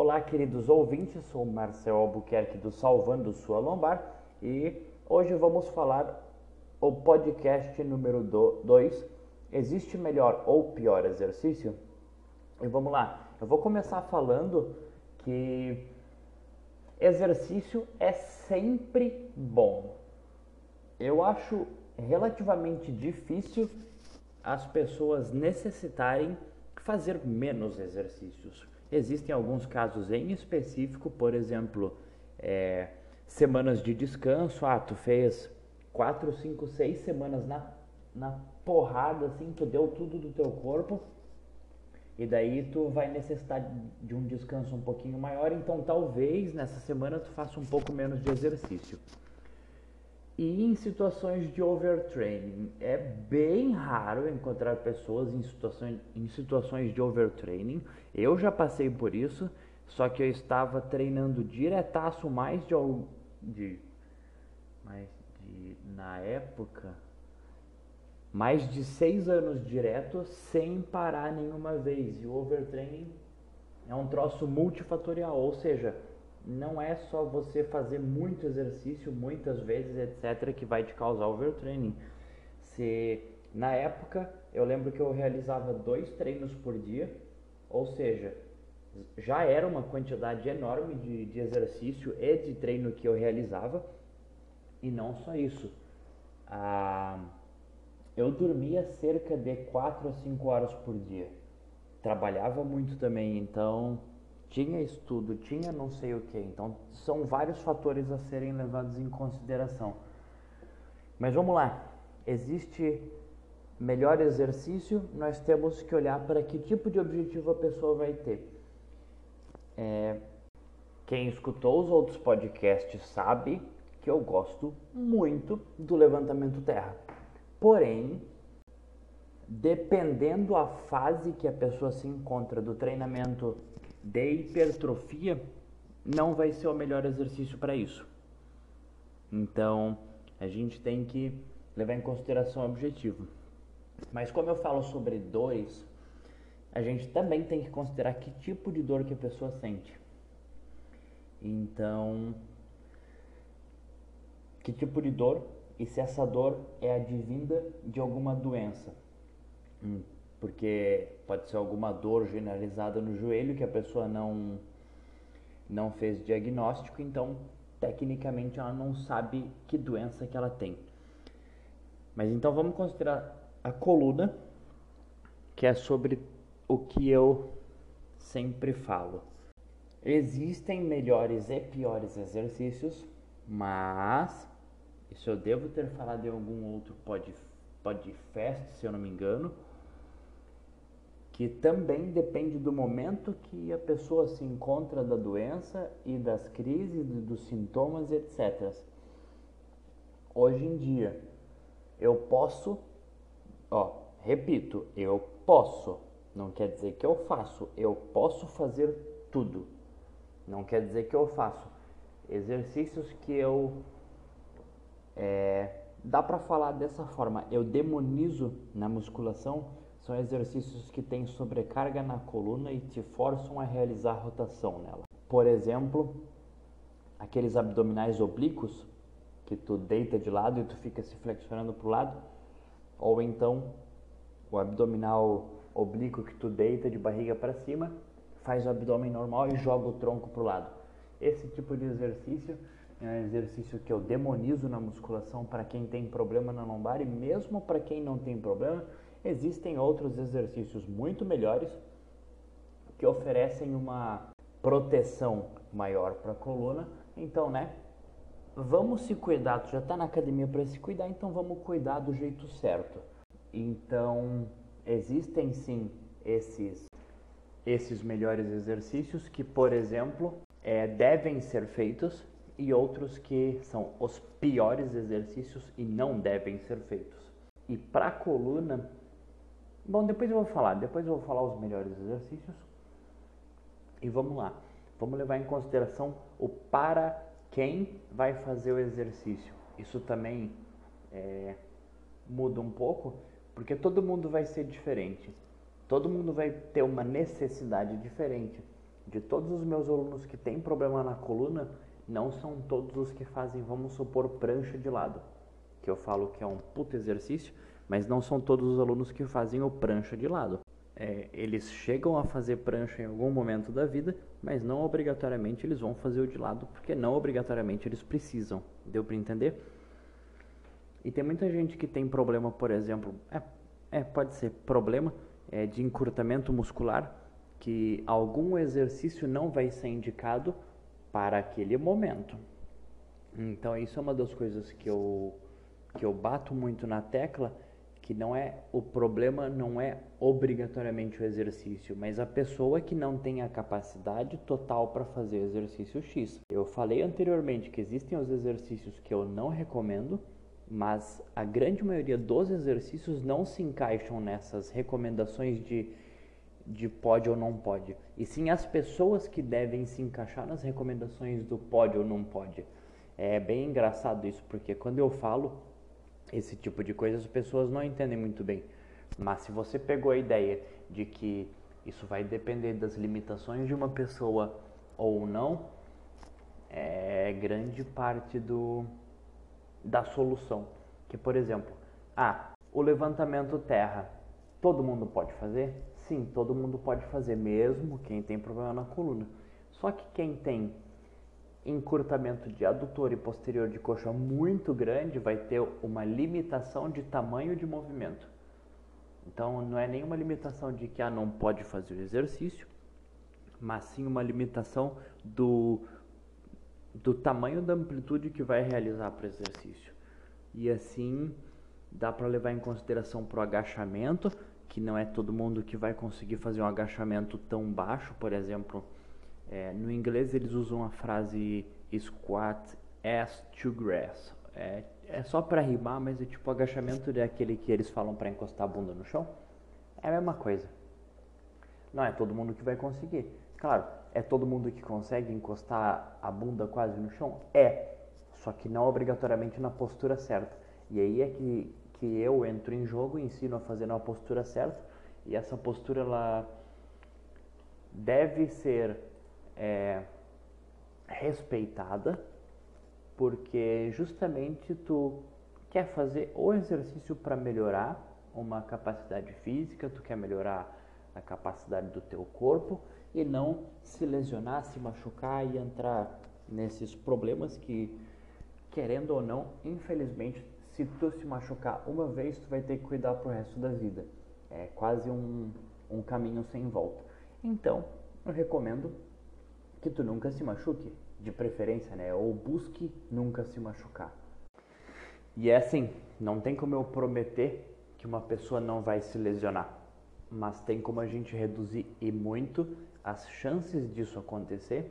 Olá, queridos ouvintes, sou Marcel Albuquerque do Salvando Sua Lombar e hoje vamos falar o podcast número 2, existe melhor ou pior exercício? E vamos lá, eu vou começar falando que exercício é sempre bom. Eu acho relativamente difícil as pessoas necessitarem fazer menos exercícios. Existem alguns casos em específico, por exemplo, é, semanas de descanso. Ah, tu fez 4, 5, 6 semanas na, na porrada, assim, tu deu tudo do teu corpo. E daí tu vai necessitar de um descanso um pouquinho maior, então talvez nessa semana tu faça um pouco menos de exercício. E em situações de overtraining, é bem raro encontrar pessoas em situações, em situações de overtraining. Eu já passei por isso, só que eu estava treinando diretaço mais de, de, mais de na época, mais de seis anos direto sem parar nenhuma vez. E o overtraining é um troço multifatorial, ou seja, não é só você fazer muito exercício muitas vezes, etc, que vai te causar overtraining. Se na época eu lembro que eu realizava dois treinos por dia, ou seja, já era uma quantidade enorme de, de exercício e de treino que eu realizava. E não só isso. Ah, eu dormia cerca de 4 a 5 horas por dia. Trabalhava muito também, então tinha estudo, tinha não sei o que. Então, são vários fatores a serem levados em consideração. Mas vamos lá. Existe melhor exercício, nós temos que olhar para que tipo de objetivo a pessoa vai ter. É, quem escutou os outros podcasts sabe que eu gosto muito do levantamento terra. Porém, dependendo a fase que a pessoa se encontra do treinamento de hipertrofia não vai ser o melhor exercício para isso. Então, a gente tem que levar em consideração o objetivo. Mas como eu falo sobre dores, a gente também tem que considerar que tipo de dor que a pessoa sente. Então, que tipo de dor e se essa dor é advinda de alguma doença. Porque pode ser alguma dor generalizada no joelho que a pessoa não não fez diagnóstico, então tecnicamente ela não sabe que doença que ela tem. Mas então vamos considerar a coluna, que é sobre o que eu sempre falo. Existem melhores e piores exercícios, mas isso eu devo ter falado em algum outro pod, podcast, se eu não me engano que também depende do momento que a pessoa se encontra da doença e das crises, dos sintomas, etc. Hoje em dia, eu posso, ó, repito, eu posso, não quer dizer que eu faço, eu posso fazer tudo. Não quer dizer que eu faço. Exercícios que eu é, dá para falar dessa forma, eu demonizo na musculação são exercícios que têm sobrecarga na coluna e te forçam a realizar rotação nela. Por exemplo, aqueles abdominais oblíquos que tu deita de lado e tu fica se flexionando para o lado, ou então o abdominal oblíquo que tu deita de barriga para cima, faz o abdômen normal e joga o tronco para o lado. Esse tipo de exercício é um exercício que eu demonizo na musculação para quem tem problema na lombar e mesmo para quem não tem problema, Existem outros exercícios muito melhores que oferecem uma proteção maior para a coluna. Então, né? Vamos se cuidar. Tu já está na academia para se cuidar, então vamos cuidar do jeito certo. Então, existem sim esses esses melhores exercícios que, por exemplo, é, devem ser feitos e outros que são os piores exercícios e não devem ser feitos. E para a coluna, Bom, depois eu vou falar, depois eu vou falar os melhores exercícios. E vamos lá. Vamos levar em consideração o para quem vai fazer o exercício. Isso também é, muda um pouco, porque todo mundo vai ser diferente. Todo mundo vai ter uma necessidade diferente. de todos os meus alunos que têm problema na coluna, não são todos os que fazem, vamos supor, prancha de lado, que eu falo que é um puto exercício, mas não são todos os alunos que fazem o prancha de lado. É, eles chegam a fazer prancha em algum momento da vida, mas não obrigatoriamente eles vão fazer o de lado, porque não obrigatoriamente eles precisam. Deu para entender? E tem muita gente que tem problema, por exemplo, é, é pode ser problema é, de encurtamento muscular, que algum exercício não vai ser indicado para aquele momento. Então isso é uma das coisas que eu que eu bato muito na tecla, que não é o problema não é obrigatoriamente o exercício, mas a pessoa que não tem a capacidade total para fazer exercício X. Eu falei anteriormente que existem os exercícios que eu não recomendo, mas a grande maioria dos exercícios não se encaixam nessas recomendações de, de pode ou não pode, e sim as pessoas que devem se encaixar nas recomendações do pode ou não pode. É bem engraçado isso, porque quando eu falo esse tipo de coisa, as pessoas não entendem muito bem. Mas se você pegou a ideia de que isso vai depender das limitações de uma pessoa ou não, é grande parte do, da solução. Que, por exemplo, ah, o levantamento terra, todo mundo pode fazer? Sim, todo mundo pode fazer, mesmo quem tem problema na coluna. Só que quem tem encurtamento de adutor e posterior de coxa muito grande vai ter uma limitação de tamanho de movimento. Então não é nenhuma limitação de que ah, não pode fazer o exercício, mas sim uma limitação do do tamanho da amplitude que vai realizar para o exercício. E assim dá para levar em consideração para o agachamento, que não é todo mundo que vai conseguir fazer um agachamento tão baixo, por exemplo, é, no inglês eles usam a frase squat ass to grass. É, é só para rimar, mas é tipo agachamento é aquele que eles falam para encostar a bunda no chão. É a mesma coisa. Não é todo mundo que vai conseguir. Claro, é todo mundo que consegue encostar a bunda quase no chão? É, só que não obrigatoriamente na postura certa. E aí é que, que eu entro em jogo e ensino a fazer na postura certa. E essa postura ela deve ser é, respeitada, porque justamente tu quer fazer o exercício para melhorar uma capacidade física, tu quer melhorar a capacidade do teu corpo e não se lesionar, se machucar e entrar nesses problemas que, querendo ou não, infelizmente, se tu se machucar uma vez, tu vai ter que cuidar pro resto da vida. É quase um, um caminho sem volta. Então, eu recomendo que tu nunca se machuque, de preferência, né? Ou busque nunca se machucar. E é assim, não tem como eu prometer que uma pessoa não vai se lesionar, mas tem como a gente reduzir e muito as chances disso acontecer.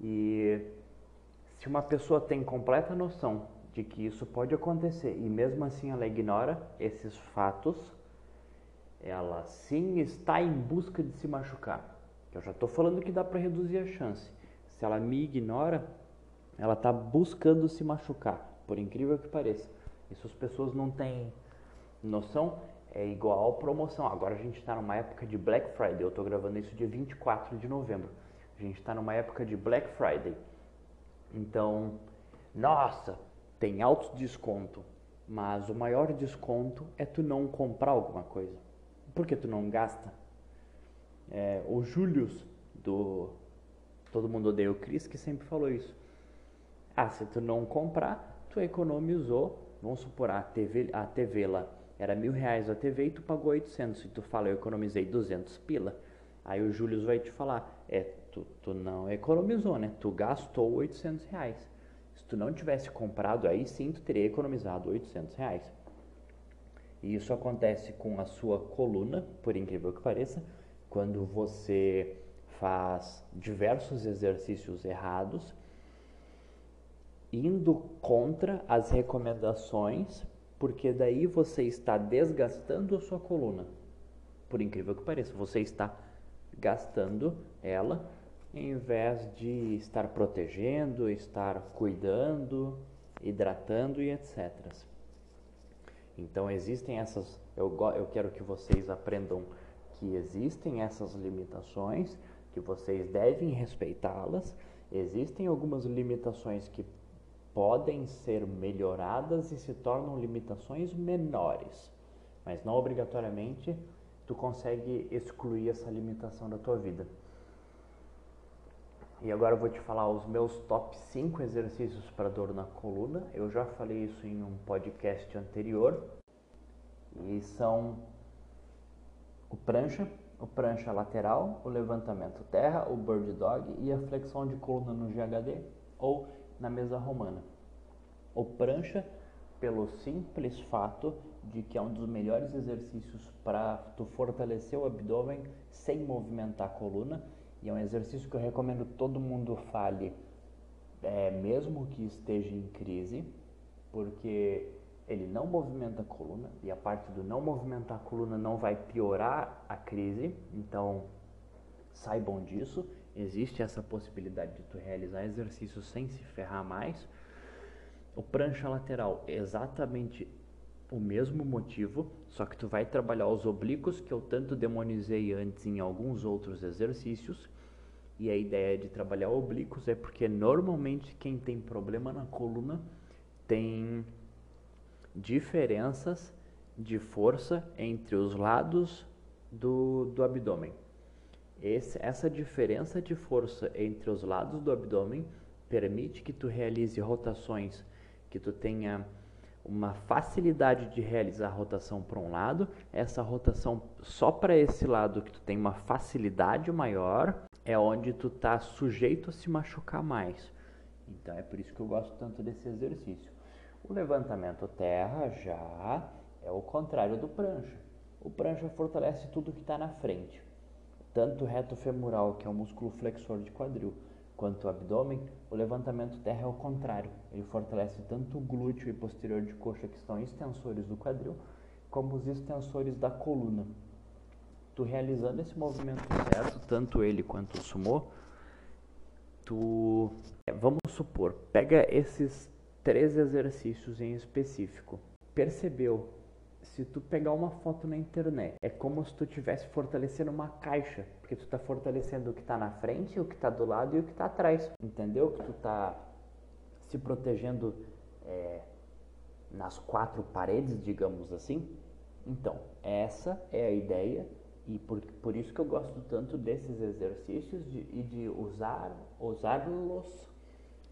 E se uma pessoa tem completa noção de que isso pode acontecer e mesmo assim ela ignora esses fatos, ela sim está em busca de se machucar. Eu já estou falando que dá para reduzir a chance. Se ela me ignora, ela está buscando se machucar, por incrível que pareça. Isso as pessoas não têm noção. É igual promoção. Agora a gente está numa época de Black Friday. Eu estou gravando isso dia 24 de novembro. A gente está numa época de Black Friday. Então, nossa, tem alto desconto. Mas o maior desconto é tu não comprar alguma coisa. Por que tu não gasta? É, o Julius do Todo Mundo Odeia o Chris que sempre falou isso. Ah, se tu não comprar, tu economizou, vamos supor, a TV, a TV lá era mil reais a TV e tu pagou 800. E tu fala, eu economizei 200 pila. Aí o Julius vai te falar, é, tu, tu não economizou, né? Tu gastou 800 reais. Se tu não tivesse comprado, aí sim tu teria economizado 800 reais. E isso acontece com a sua coluna, por incrível que pareça, quando você faz diversos exercícios errados, indo contra as recomendações, porque daí você está desgastando a sua coluna. Por incrível que pareça, você está gastando ela em vez de estar protegendo, estar cuidando, hidratando e etc. Então existem essas. Eu, eu quero que vocês aprendam que existem essas limitações, que vocês devem respeitá-las. Existem algumas limitações que podem ser melhoradas e se tornam limitações menores, mas não obrigatoriamente tu consegue excluir essa limitação da tua vida. E agora eu vou te falar os meus top 5 exercícios para dor na coluna. Eu já falei isso em um podcast anterior. E são o prancha, o prancha lateral, o levantamento terra, o bird dog e a flexão de coluna no GHD ou na mesa romana. O prancha, pelo simples fato de que é um dos melhores exercícios para tu fortalecer o abdômen sem movimentar a coluna e é um exercício que eu recomendo todo mundo fale, é, mesmo que esteja em crise, porque ele não movimenta a coluna e a parte do não movimentar a coluna não vai piorar a crise. Então, saibam disso. Existe essa possibilidade de tu realizar exercícios sem se ferrar mais. O prancha lateral, exatamente o mesmo motivo, só que tu vai trabalhar os oblíquos que eu tanto demonizei antes em alguns outros exercícios. E a ideia de trabalhar oblíquos é porque normalmente quem tem problema na coluna tem diferenças de força entre os lados do, do abdômen. Esse, essa diferença de força entre os lados do abdômen permite que tu realize rotações, que tu tenha uma facilidade de realizar a rotação para um lado, essa rotação só para esse lado que tu tem uma facilidade maior, é onde tu tá sujeito a se machucar mais. Então é por isso que eu gosto tanto desse exercício. O levantamento terra já é o contrário do prancha. O prancha fortalece tudo que está na frente, tanto o reto femoral, que é o músculo flexor de quadril, quanto o abdômen, o levantamento terra é o contrário. Ele fortalece tanto o glúteo e posterior de coxa, que são extensores do quadril, como os extensores da coluna. Tu realizando esse movimento certo, tanto ele quanto o sumô, tu, é, vamos supor, pega esses três exercícios em específico. Percebeu se tu pegar uma foto na internet, é como se tu estivesse fortalecendo uma caixa, porque tu está fortalecendo o que está na frente, o que está do lado e o que está atrás. Entendeu? Que tu está se protegendo é, nas quatro paredes, digamos assim. Então, essa é a ideia e por, por isso que eu gosto tanto desses exercícios de, e de usar usá-los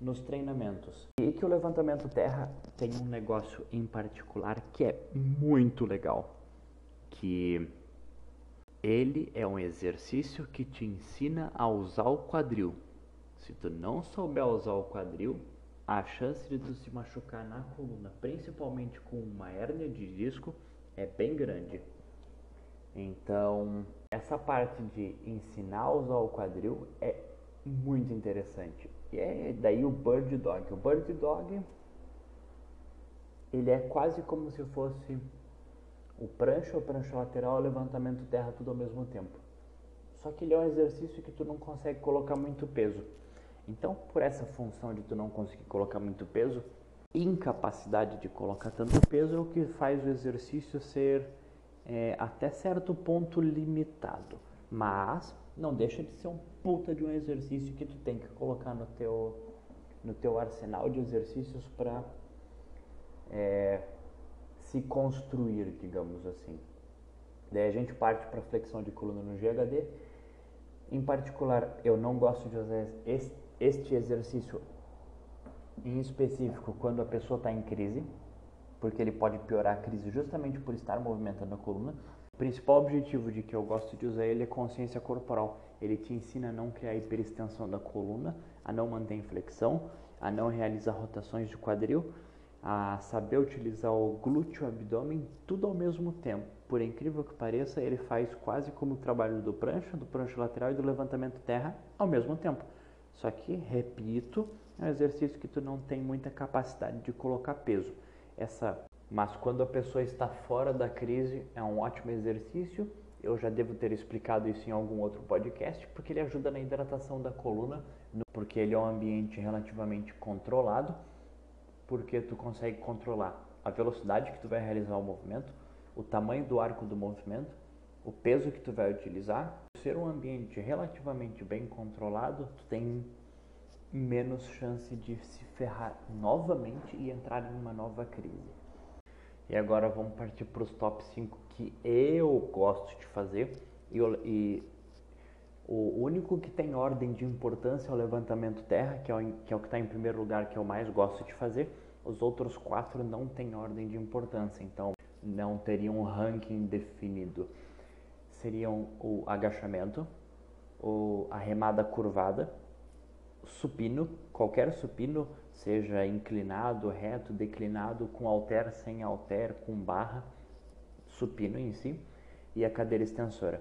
nos treinamentos. E que o levantamento terra tem um negócio em particular que é muito legal, que ele é um exercício que te ensina a usar o quadril. Se tu não souber usar o quadril, a chance de tu se machucar na coluna, principalmente com uma hérnia de disco, é bem grande. Então, essa parte de ensinar a usar o quadril é muito interessante. E é daí o Bird Dog. O Bird Dog ele é quase como se fosse o prancha, o prancha lateral, o levantamento terra tudo ao mesmo tempo. Só que ele é um exercício que tu não consegue colocar muito peso. Então, por essa função de tu não conseguir colocar muito peso, incapacidade de colocar tanto peso é o que faz o exercício ser é, até certo ponto limitado. Mas não deixa de ser um puta de um exercício que tu tem que colocar no teu, no teu arsenal de exercícios para é, se construir, digamos assim. Daí a gente parte para flexão de coluna no GHD. Em particular, eu não gosto de usar este exercício em específico quando a pessoa está em crise, porque ele pode piorar a crise justamente por estar movimentando a coluna. O principal objetivo de que eu gosto de usar ele é consciência corporal. Ele te ensina a não criar hiperextensão da coluna, a não manter inflexão, a não realizar rotações de quadril, a saber utilizar o glúteo, o abdômen, tudo ao mesmo tempo. Por incrível que pareça, ele faz quase como o trabalho do prancha, do prancha lateral e do levantamento terra ao mesmo tempo. Só que, repito, é um exercício que tu não tem muita capacidade de colocar peso. Essa mas quando a pessoa está fora da crise, é um ótimo exercício. Eu já devo ter explicado isso em algum outro podcast, porque ele ajuda na hidratação da coluna, porque ele é um ambiente relativamente controlado, porque tu consegue controlar a velocidade que tu vai realizar o movimento, o tamanho do arco do movimento, o peso que tu vai utilizar. ser um ambiente relativamente bem controlado, tu tem menos chance de se ferrar novamente e entrar em uma nova crise. E agora vamos partir para os top 5 que eu gosto de fazer. E, e, o único que tem ordem de importância é o levantamento terra, que é o que é está em primeiro lugar, que eu mais gosto de fazer. Os outros quatro não têm ordem de importância, então não teriam um ranking definido. Seriam o agachamento, o, a remada curvada, supino, qualquer supino, seja inclinado, reto, declinado, com alter, sem alter, com barra, supino em si, e a cadeira extensora.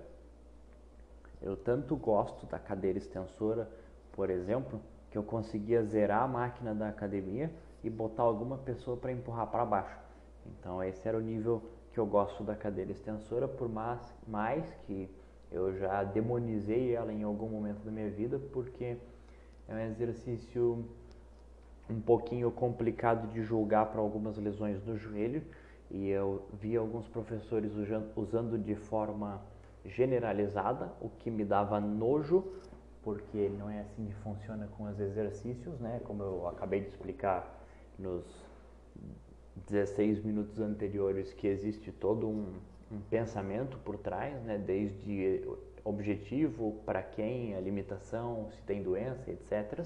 Eu tanto gosto da cadeira extensora, por exemplo, que eu conseguia zerar a máquina da academia e botar alguma pessoa para empurrar para baixo. Então esse era o nível que eu gosto da cadeira extensora, por mais, mais que eu já demonizei ela em algum momento da minha vida, porque é um exercício um pouquinho complicado de julgar para algumas lesões no joelho e eu vi alguns professores usando de forma generalizada, o que me dava nojo, porque não é assim que funciona com os exercícios, né? Como eu acabei de explicar nos 16 minutos anteriores, que existe todo um, um pensamento por trás, né? Desde objetivo, para quem, a limitação, se tem doença, etc.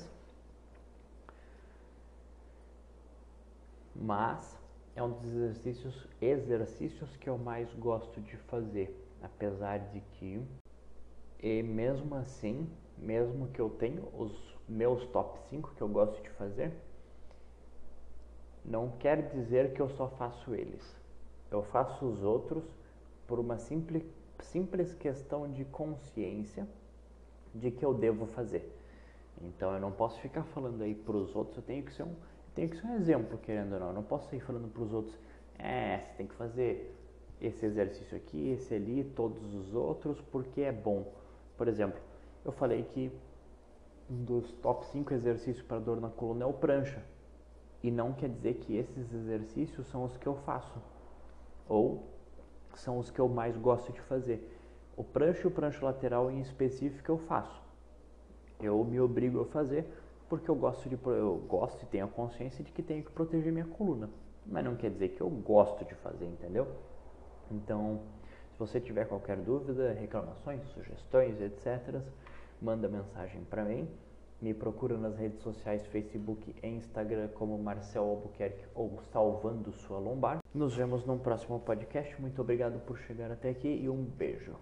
Mas é um dos exercícios, exercícios que eu mais gosto de fazer, apesar de que, e mesmo assim, mesmo que eu tenha os meus top 5 que eu gosto de fazer, não quer dizer que eu só faço eles. Eu faço os outros por uma simples simples questão de consciência de que eu devo fazer. Então eu não posso ficar falando aí para os outros, eu tenho que ser um, tenho que ser um exemplo, querendo ou não. Eu não posso sair falando para os outros, é, você tem que fazer esse exercício aqui, esse ali, todos os outros, porque é bom. Por exemplo, eu falei que um dos top 5 exercícios para dor na coluna é o prancha. E não quer dizer que esses exercícios são os que eu faço. Ou são os que eu mais gosto de fazer. O prancho e o prancho lateral em específico eu faço. Eu me obrigo a fazer porque eu gosto de eu gosto e tenho a consciência de que tenho que proteger minha coluna. Mas não quer dizer que eu gosto de fazer, entendeu? Então, se você tiver qualquer dúvida, reclamações, sugestões, etc., manda mensagem para mim. Me procura nas redes sociais, Facebook e Instagram como Marcel Albuquerque ou Salvando Sua Lombar. Nos vemos no próximo podcast. Muito obrigado por chegar até aqui e um beijo.